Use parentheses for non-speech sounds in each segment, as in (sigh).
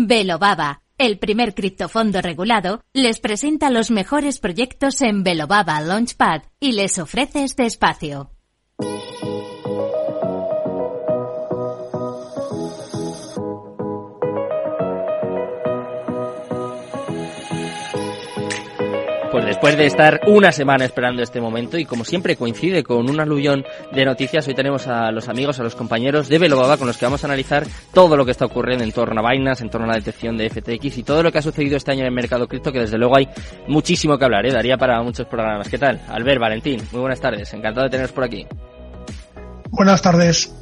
Velobaba, el primer criptofondo regulado, les presenta los mejores proyectos en Velobaba Launchpad y les ofrece este espacio. Pues después de estar una semana esperando este momento y como siempre coincide con un aluvión de noticias, hoy tenemos a los amigos, a los compañeros de Velobaba con los que vamos a analizar todo lo que está ocurriendo en torno a Binance, en torno a la detección de FTX y todo lo que ha sucedido este año en el mercado cripto, que desde luego hay muchísimo que hablar, ¿eh? daría para muchos programas. ¿Qué tal? Albert, Valentín, muy buenas tardes, encantado de teneros por aquí. Buenas tardes.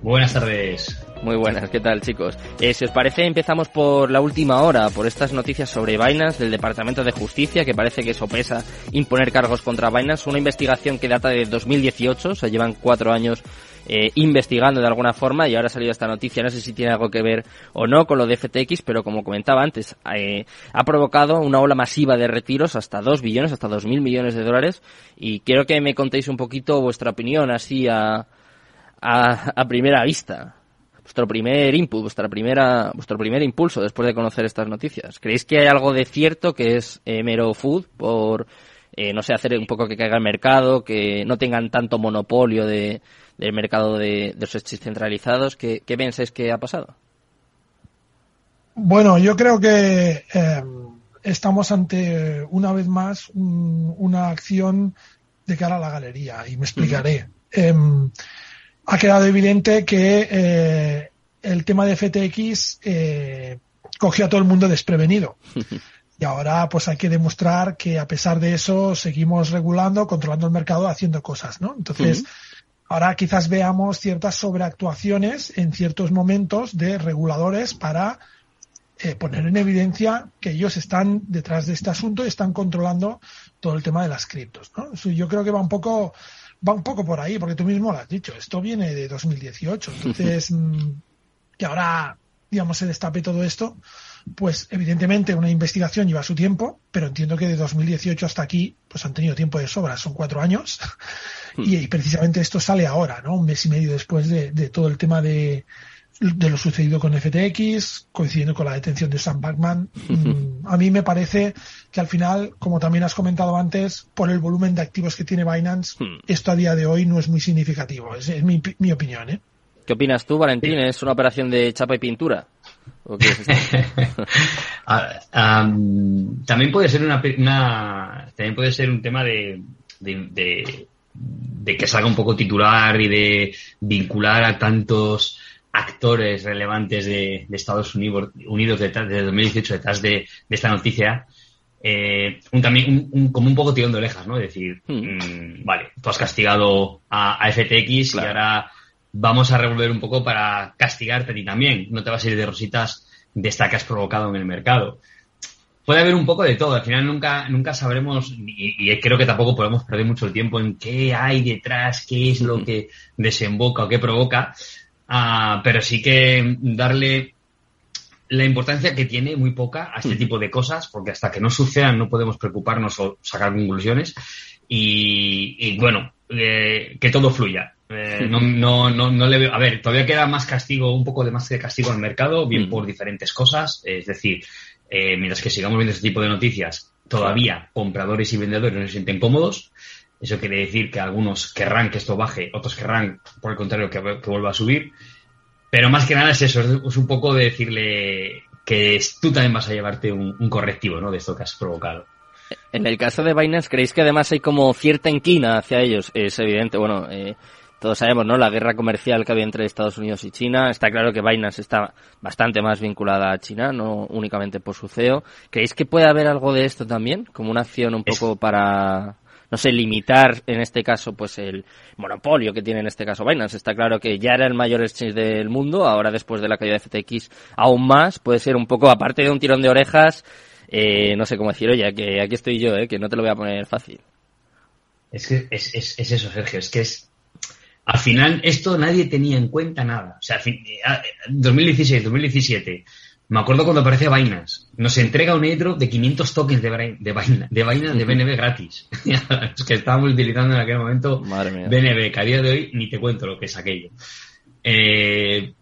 Buenas tardes. Muy buenas, ¿qué tal chicos? Eh, si os parece, empezamos por la última hora, por estas noticias sobre Binance del Departamento de Justicia, que parece que sopesa imponer cargos contra Binance, una investigación que data de 2018, o sea, llevan cuatro años eh, investigando de alguna forma y ahora ha salido esta noticia, no sé si tiene algo que ver o no con lo de FTX, pero como comentaba antes, eh, ha provocado una ola masiva de retiros hasta 2 billones, hasta 2.000 millones de dólares y quiero que me contéis un poquito vuestra opinión así a, a, a primera vista vuestro primer input, vuestra primera, vuestro primer impulso después de conocer estas noticias? ¿Creéis que hay algo de cierto que es eh, mero food por, eh, no sé, hacer un poco que caiga el mercado, que no tengan tanto monopolio de, del mercado de, de los exchanges centralizados? ¿Qué, ¿Qué pensáis que ha pasado? Bueno, yo creo que eh, estamos ante, una vez más, un, una acción de cara a la galería y me explicaré. Uh -huh ha quedado evidente que eh, el tema de FTX eh, cogió a todo el mundo desprevenido. (laughs) Y ahora pues hay que demostrar que a pesar de eso seguimos regulando, controlando el mercado, haciendo cosas, ¿no? Entonces, uh -huh. ahora quizás veamos ciertas sobreactuaciones en ciertos momentos de reguladores para eh, poner en evidencia que ellos están detrás de este asunto y están controlando todo el tema de las criptos, ¿no? Yo creo que va un poco va un poco por ahí, porque tú mismo lo has dicho, esto viene de 2018, entonces que ahora, digamos, se destape todo esto, pues evidentemente una investigación lleva su tiempo, pero entiendo que de 2018 hasta aquí, pues han tenido tiempo de sobra, son cuatro años, y, y, precisamente esto sale ahora, ¿no? Un mes y medio después de, de todo el tema de, de lo sucedido con FTX, coincidiendo con la detención de Sam Backman. a mí me parece que al final, como también has comentado antes, por el volumen de activos que tiene Binance, esto a día de hoy no es muy significativo. Es, es mi, mi, opinión. ¿eh? ¿Qué opinas tú, Valentín? ¿Es una operación de chapa y pintura? ¿O qué es esto? (laughs) um, también puede ser una, una, también puede ser un tema de, de, de, de que salga un poco titular y de vincular a tantos actores relevantes de, de Estados Unidos, Unidos detrás, de 2018 detrás de, de esta noticia, eh, un, también un, un, como un poco tirón de orejas, ¿no? Es decir, hmm. mmm, vale, tú has castigado a, a FTX claro. y ahora vamos a revolver un poco para castigarte a ti también. No te vas a ir de rositas de esta que has provocado en el mercado. Puede haber un poco de todo. Al final nunca, nunca sabremos, y, y creo que tampoco podemos perder mucho el tiempo en qué hay detrás, qué es lo que desemboca o qué provoca. Uh, pero sí que darle la importancia que tiene muy poca a este tipo de cosas, porque hasta que no sucedan no podemos preocuparnos o sacar conclusiones. Y, y bueno, eh, que todo fluya. Eh, no, no, no, no, le veo. A ver, todavía queda más castigo, un poco de más de castigo el mercado, bien por diferentes cosas. Es decir, eh, mientras que sigamos viendo este tipo de noticias, todavía compradores y vendedores no se sienten cómodos. Eso quiere decir que algunos querrán que esto baje, otros querrán, por el contrario, que, que vuelva a subir. Pero más que nada es eso, es un poco de decirle que tú también vas a llevarte un, un correctivo ¿no? de esto que has provocado. En el caso de Binance, ¿creéis que además hay como cierta inquina hacia ellos? Es evidente, bueno, eh, todos sabemos, ¿no? La guerra comercial que había entre Estados Unidos y China. Está claro que Binance está bastante más vinculada a China, no únicamente por su CEO. ¿Creéis que puede haber algo de esto también? Como una acción un poco para no sé, limitar en este caso pues el monopolio que tiene en este caso Binance. Está claro que ya era el mayor exchange del mundo, ahora después de la caída de FTX aún más, puede ser un poco, aparte de un tirón de orejas, eh, no sé cómo decir, oye, que aquí estoy yo, eh, que no te lo voy a poner fácil. Es que es, es, es eso, Sergio, es que es, al final esto nadie tenía en cuenta nada. O sea, 2016, 2017, me acuerdo cuando aparece Binance. Nos entrega un airdrop de 500 tokens de, Binance, de, Binance, de BNB gratis. (laughs) es que estábamos utilizando en aquel momento BNB, que a día de hoy ni te cuento lo que es aquello. Eh,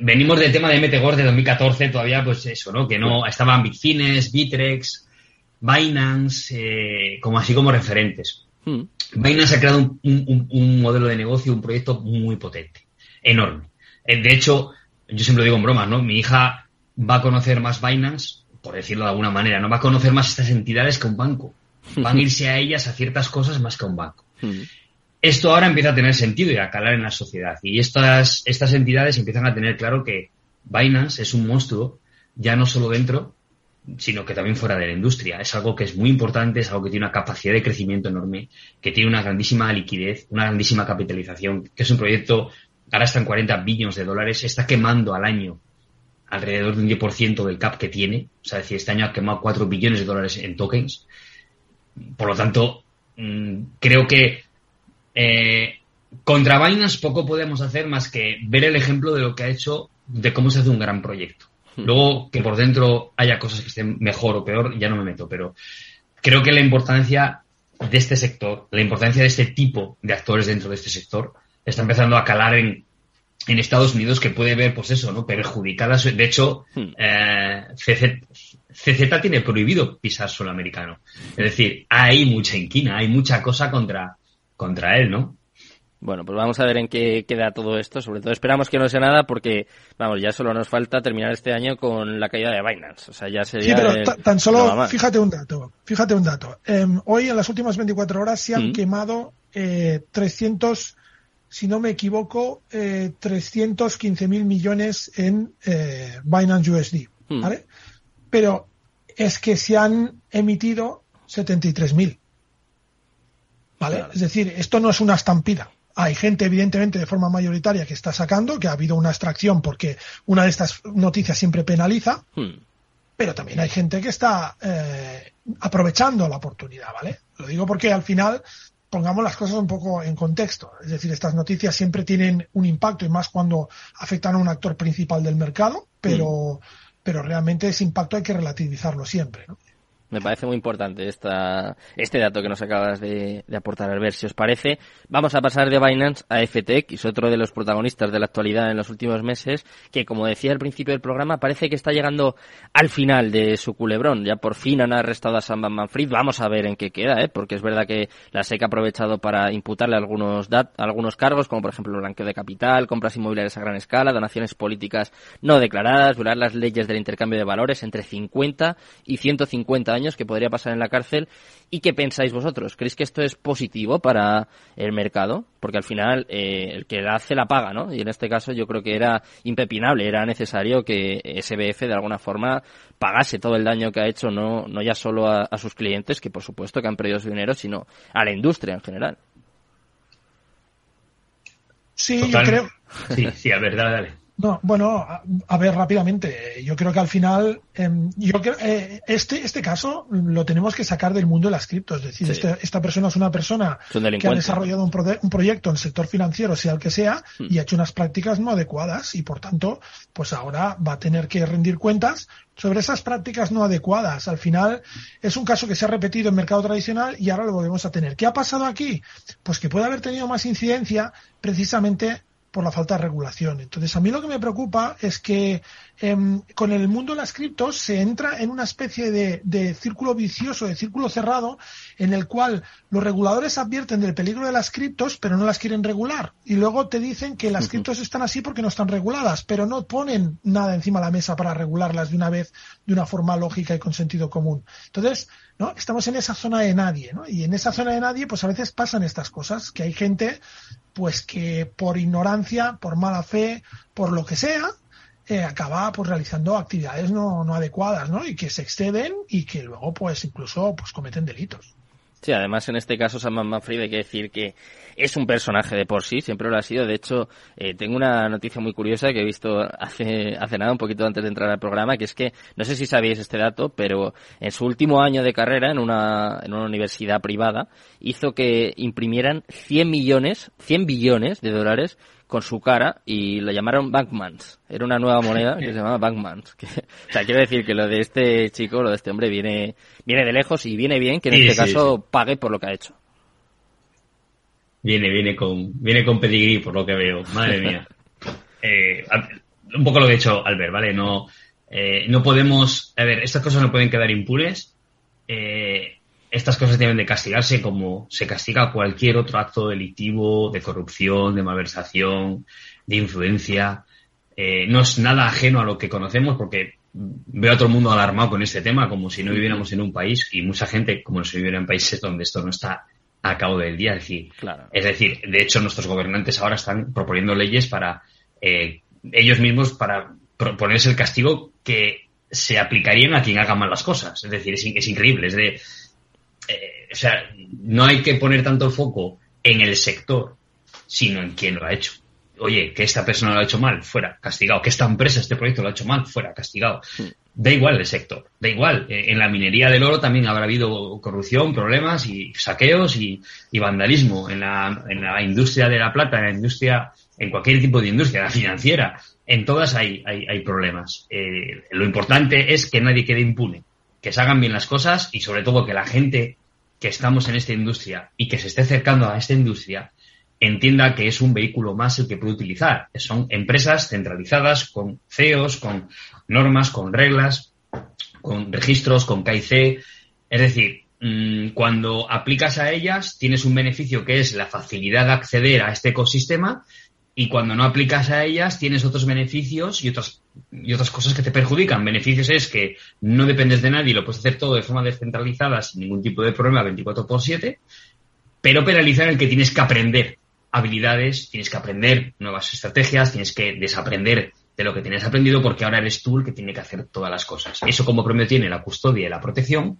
venimos del tema de MTGOR de 2014, todavía pues eso, ¿no? Que no estaban Bitfines, Bitrex, Binance, eh, como así como referentes. Hmm. Binance ha creado un, modelo de negocio, un proyecto muy potente, enorme. Eh, de hecho, yo siempre digo en bromas, ¿no? Mi hija va a conocer más Binance, por decirlo de alguna manera, no va a conocer más estas entidades que un banco. Van a irse a ellas a ciertas cosas más que a un banco. Esto ahora empieza a tener sentido y a calar en la sociedad. Y estas, estas entidades empiezan a tener claro que Binance es un monstruo, ya no solo dentro, sino que también fuera de la industria. Es algo que es muy importante, es algo que tiene una capacidad de crecimiento enorme, que tiene una grandísima liquidez, una grandísima capitalización, que es un proyecto, ahora está en 40 billones de dólares, está quemando al año alrededor de un 10% del cap que tiene, o sea, es decir, este año ha quemado 4 billones de dólares en tokens. Por lo tanto, mm, creo que eh, contra Binance poco podemos hacer más que ver el ejemplo de lo que ha hecho, de cómo se hace un gran proyecto. Hmm. Luego, que por dentro haya cosas que estén mejor o peor, ya no me meto, pero creo que la importancia de este sector, la importancia de este tipo de actores dentro de este sector, está empezando a calar en, en Estados Unidos que puede ver, pues eso, ¿no? Perjudicadas. De hecho, hmm. eh, CZ, tiene prohibido pisar suelo americano. Es decir, hay mucha inquina, hay mucha cosa contra, contra él, ¿no? Bueno, pues vamos a ver en qué queda todo esto. Sobre todo esperamos que no sea nada porque, vamos, ya solo nos falta terminar este año con la caída de Binance. O sea, ya sería... Sí, pero tan solo, fíjate un dato, fíjate un dato. Em, hoy, en las últimas 24 horas, se han mm. quemado eh, 300, si no me equivoco, eh, 315 mil millones en eh, Binance USD, mm. ¿vale? Pero es que se han emitido 73 mil. ¿Vale? Es decir, esto no es una estampida. Hay gente, evidentemente, de forma mayoritaria que está sacando, que ha habido una extracción porque una de estas noticias siempre penaliza, hmm. pero también hay gente que está eh, aprovechando la oportunidad, ¿vale? Lo digo porque al final pongamos las cosas un poco en contexto. Es decir, estas noticias siempre tienen un impacto y más cuando afectan a un actor principal del mercado, pero, hmm. pero realmente ese impacto hay que relativizarlo siempre. ¿no? Me parece muy importante esta, este dato que nos acabas de, aportar, ver Si os parece, vamos a pasar de Binance a FTX, otro de los protagonistas de la actualidad en los últimos meses, que como decía al principio del programa, parece que está llegando al final de su culebrón. Ya por fin han arrestado a Sam Manfred. Vamos a ver en qué queda, ¿eh? porque es verdad que la SEC ha aprovechado para imputarle algunos, algunos cargos, como por ejemplo el blanqueo de capital, compras inmobiliarias a gran escala, donaciones políticas no declaradas, violar las leyes del intercambio de valores entre 50 y 150 años que podría pasar en la cárcel. ¿Y qué pensáis vosotros? ¿Creéis que esto es positivo para el mercado? Porque al final eh, el que la hace la paga, ¿no? Y en este caso yo creo que era impepinable, era necesario que SBF de alguna forma pagase todo el daño que ha hecho, no, no ya solo a, sus clientes, que por supuesto que han perdido su dinero, sino a la industria en general. Sí, yo creo. Sí, sí, a ver, dale. No, bueno, a, ver rápidamente. Yo creo que al final, em, yo creo, eh, este, este caso lo tenemos que sacar del mundo de las criptos. Es decir, este, esta persona es una persona que ha desarrollado un, un, proyecto en el sector financiero, sea el que sea, hmm. y ha hecho unas prácticas no adecuadas y por tanto, pues ahora va a tener que rendir cuentas sobre esas prácticas no adecuadas. Al final es un caso que se ha repetido en mercado tradicional y ahora lo volvemos a tener. ¿Qué ha pasado aquí? Pues que puede haber tenido más incidencia precisamente por la falta de regulación. Entonces, a mí lo que me preocupa es que em, con el mundo de las criptos se entra en una especie de, de, círculo vicioso, de círculo cerrado, en el cual los reguladores advierten del peligro de las criptos, pero no las quieren regular. Y luego te dicen que las criptos están así porque no están reguladas, pero no ponen nada encima de la mesa para regularlas de una vez, de una forma lógica y con sentido común. Entonces, ¿no? Estamos en esa zona de nadie, ¿no? Y en esa zona de nadie, pues a veces pasan estas cosas, que hay gente pues que por ignorancia, por mala fe, por lo que sea, eh, acaba pues realizando actividades no, no adecuadas, ¿no? Y que se exceden y que luego pues incluso pues cometen delitos. Sí, además en este caso Sam Manfred hay que decir que es un personaje de por sí, siempre lo ha sido. De hecho, eh, tengo una noticia muy curiosa que he visto hace, hace nada, un poquito antes de entrar al programa, que es que, no sé si sabéis este dato, pero en su último año de carrera en una, en una universidad privada, hizo que imprimieran 100 millones, 100 billones de dólares con su cara y lo llamaron Bankmans. Era una nueva moneda que (laughs) se llamaba Bankmans. o sea, quiero decir que lo de este chico, lo de este hombre viene, viene de lejos y viene bien que en este caso pague por lo que ha hecho. Viene, viene con, viene con pedigrí por lo que veo. Madre mía. (laughs) Eh, un poco lo que ha dicho Albert, ¿vale? No, eh, no podemos, a ver, estas cosas no pueden quedar impunes. Eh, estas cosas deben de castigarse como se castiga cualquier otro acto delictivo de corrupción, de malversación, de influencia. Eh, no es nada ajeno a lo que conocemos porque veo a todo el mundo alarmado con este tema como si no viviéramos en un país y mucha gente como si viviera en países donde esto no está a cabo del día. Es decir, es decir, de hecho nuestros gobernantes ahora están proponiendo leyes para eh, ellos mismos para proponerse el castigo que se aplicarían a quien haga mal las cosas. Es decir, es, es increíble. Es de, eh, o sea, no hay que poner tanto el foco en el sector, sino en quién lo ha hecho. Oye, que esta persona lo ha hecho mal, fuera, castigado. Que esta empresa, este proyecto lo ha hecho mal, fuera, castigado. Da igual el sector, da igual. Eh, en la minería del oro también habrá habido corrupción, problemas y saqueos y, vandalismo. En la, en la industria de la plata, en la industria, en cualquier tipo de industria, la financiera, en todas hay, hay, problemas. Eh, lo importante es que nadie quede impune, que se hagan bien las cosas y sobre todo que la gente que estamos en esta industria y que se esté acercando a esta industria entienda que es un vehículo más el que puede utilizar. Son empresas centralizadas con CEOs, con normas, con reglas, con registros, con KIC. Es decir, mm, cuando aplicas a ellas tienes un beneficio que es la facilidad de acceder a este ecosistema y cuando no aplicas a ellas tienes otros beneficios y otras, y otras cosas que te perjudican. Beneficios es que no dependes de nadie, lo puedes hacer todo de forma descentralizada sin ningún tipo de problema 24 por 7, pero penalizar el que tienes que aprender habilidades, tienes que aprender nuevas estrategias, tienes que desaprender de lo que tienes aprendido porque ahora eres tú el que tiene que hacer todas las cosas. Eso como premio tiene la custodia y la protección,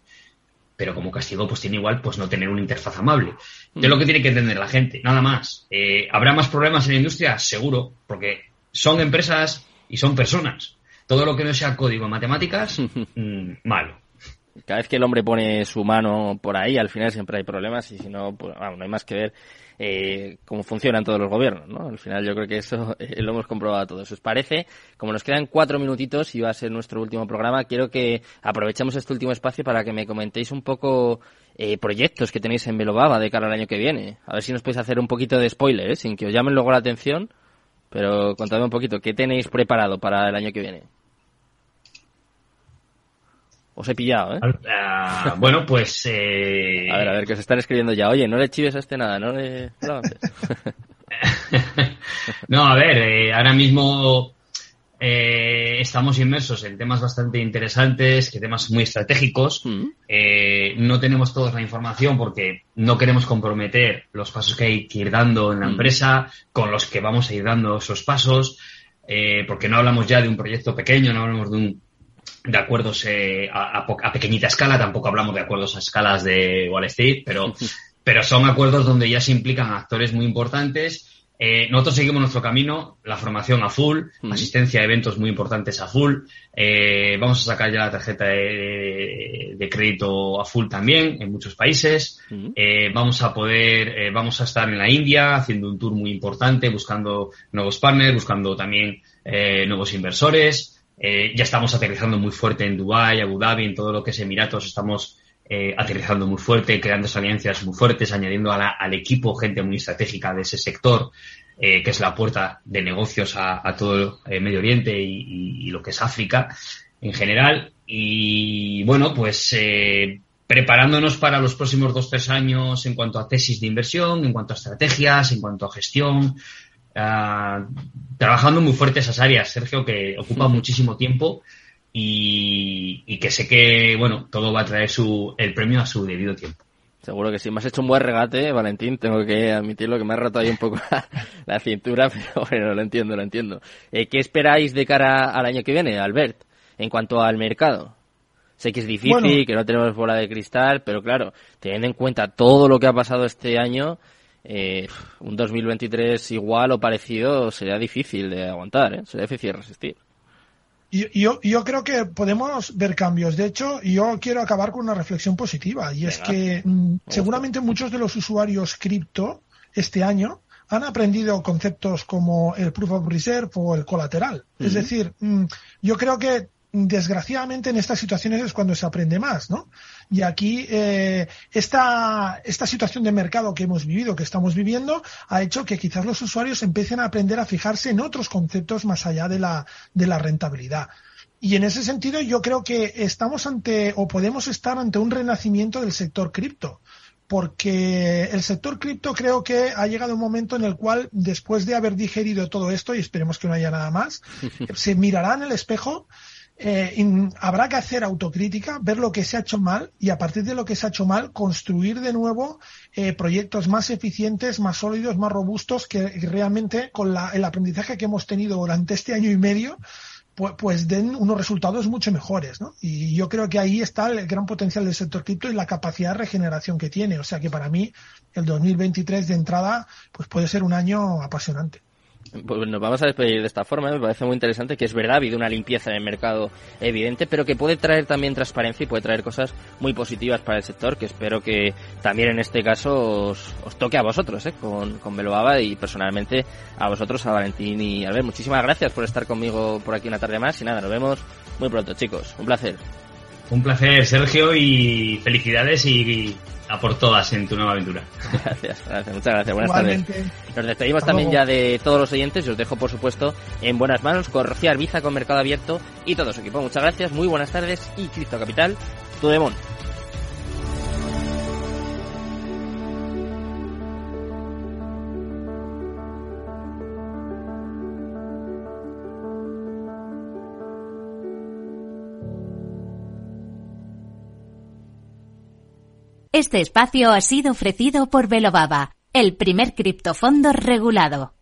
pero como castigo pues tiene igual pues no tener una interfaz amable. Es lo que tiene que entender la gente, nada más. Eh, ¿Habrá más problemas en la industria? Seguro, porque son empresas y son personas. Todo lo que no sea código en matemáticas, (laughs) mm, malo. Cada vez que el hombre pone su mano por ahí, al final siempre hay problemas y si no, pues, no hay más que ver eh, cómo funcionan todos los gobiernos, ¿no? Al final yo creo que eso (laughs) eh, lo hemos comprobado todos. ¿Os parece? Como nos quedan cuatro minutitos y va a ser nuestro último programa, quiero que aprovechemos este último espacio para que me comentéis un poco eh, proyectos que tenéis en Belobaba de cara al año que viene. A ver si nos podéis hacer un poquito de spoiler, ¿eh? sin que os llamen luego la atención, pero contadme un poquito, ¿qué tenéis preparado para el año que viene? Os he pillado, ¿eh? Ah, bueno, pues... Eh... A ver, a ver, que os están escribiendo ya. Oye, no le chives a este nada, no le... (laughs) no, a ver, eh, ahora mismo eh, estamos inmersos en temas bastante interesantes, que temas muy estratégicos. Mm. Eh, no tenemos toda la información porque no queremos comprometer los pasos que hay que ir dando en la mm. empresa, con los que vamos a ir dando esos pasos, porque no hablamos ya de un proyecto pequeño, no hablamos de un de acuerdos eh, a, pequeñita escala, tampoco hablamos de acuerdos a escalas de Wall Street, pero, (laughs) pero son acuerdos donde ya se implican actores muy importantes. Eh, nosotros seguimos nuestro camino, la formación a full, asistencia a eventos muy importantes a full. Eh, vamos a sacar ya la tarjeta de, crédito a full también en muchos países. vamos a poder, vamos a estar en la India haciendo un tour muy importante, buscando nuevos partners, buscando también nuevos inversores. Eh, ya estamos aterrizando muy fuerte en Dubái, Abu Dhabi, en todo lo que es Emiratos, estamos eh, aterrizando muy fuerte, creando alianzas muy fuertes, añadiendo al equipo gente muy estratégica de ese sector, eh, que es la puerta de negocios a, todo el Medio Oriente y, lo que es África en general. Y bueno, pues preparándonos para los próximos dos, tres años en cuanto a tesis de inversión, en cuanto a estrategias, en cuanto a gestión, Ah, trabajando muy fuerte esas áreas, Sergio, que ocupa muchísimo tiempo y, que sé que, bueno, todo va a traer su, el premio a su debido tiempo. Seguro que sí. Me has hecho un buen regate, Valentín. Tengo que admitirlo que me ha roto ahí un poco la, (laughs) cintura, (laughs) pero bueno, lo entiendo, lo entiendo. Eh, ¿Qué esperáis de cara al año que viene, Albert, en cuanto al mercado? Sé que es difícil, que no tenemos bola de cristal, pero claro, teniendo en cuenta todo lo que ha pasado este año, eh, un 2023 igual o parecido sería difícil de aguantar, ¿eh? sería difícil de resistir. Yo, yo, creo que podemos ver cambios. De hecho, yo quiero acabar con una reflexión positiva y es que mm, seguramente muchos de los usuarios cripto este año han aprendido conceptos como el proof of reserve o el colateral. Es decir, mm, yo creo que desgraciadamente en estas situaciones es cuando se aprende más, ¿no? Y aquí eh, esta, esta situación de mercado que hemos vivido, que estamos viviendo, ha hecho que quizás los usuarios empiecen a aprender a fijarse en otros conceptos más allá de la, de la rentabilidad. Y en ese sentido yo creo que estamos ante o podemos estar ante un renacimiento del sector cripto porque el sector cripto creo que ha llegado un momento en el cual, después de haber digerido todo esto, y esperemos que no haya nada más, (laughs) se mirará en el espejo, eh, habrá que hacer autocrítica, ver lo que se ha hecho mal y a partir de lo que se ha hecho mal, construir de nuevo eh, proyectos más eficientes, más sólidos, más robustos, que realmente con la, el aprendizaje que hemos tenido durante este año y medio, pues, pues, den unos resultados mucho mejores, ¿no? Y yo creo que ahí está el gran potencial del sector cripto y la capacidad de regeneración que tiene. O sea que para mí el 2023 de entrada pues puede ser un año apasionante. Pues nos vamos a despedir de esta forma, me parece muy interesante que es verdad, ha habido una limpieza en el mercado evidente, pero que puede traer también transparencia y puede traer cosas muy positivas para el sector, que espero que también en este caso os, toque a vosotros, ¿eh? con, con Beloaba y personalmente a vosotros, a Valentín y a ver, muchísimas gracias por estar conmigo por aquí una tarde más y nada, nos vemos muy pronto chicos, un placer. Un placer Sergio y felicidades y a por todas en tu nueva aventura. Gracias, gracias, muchas gracias. Buenas tardes. Nos despedimos también ya de todos los oyentes y os dejo, por supuesto, en buenas manos con Rocío Arbiza, con Mercado Abierto y todo su equipo. Muchas gracias, muy buenas tardes y Cristo Capital, tu demon. Este espacio ha sido ofrecido por Velobaba, el primer criptofondo regulado.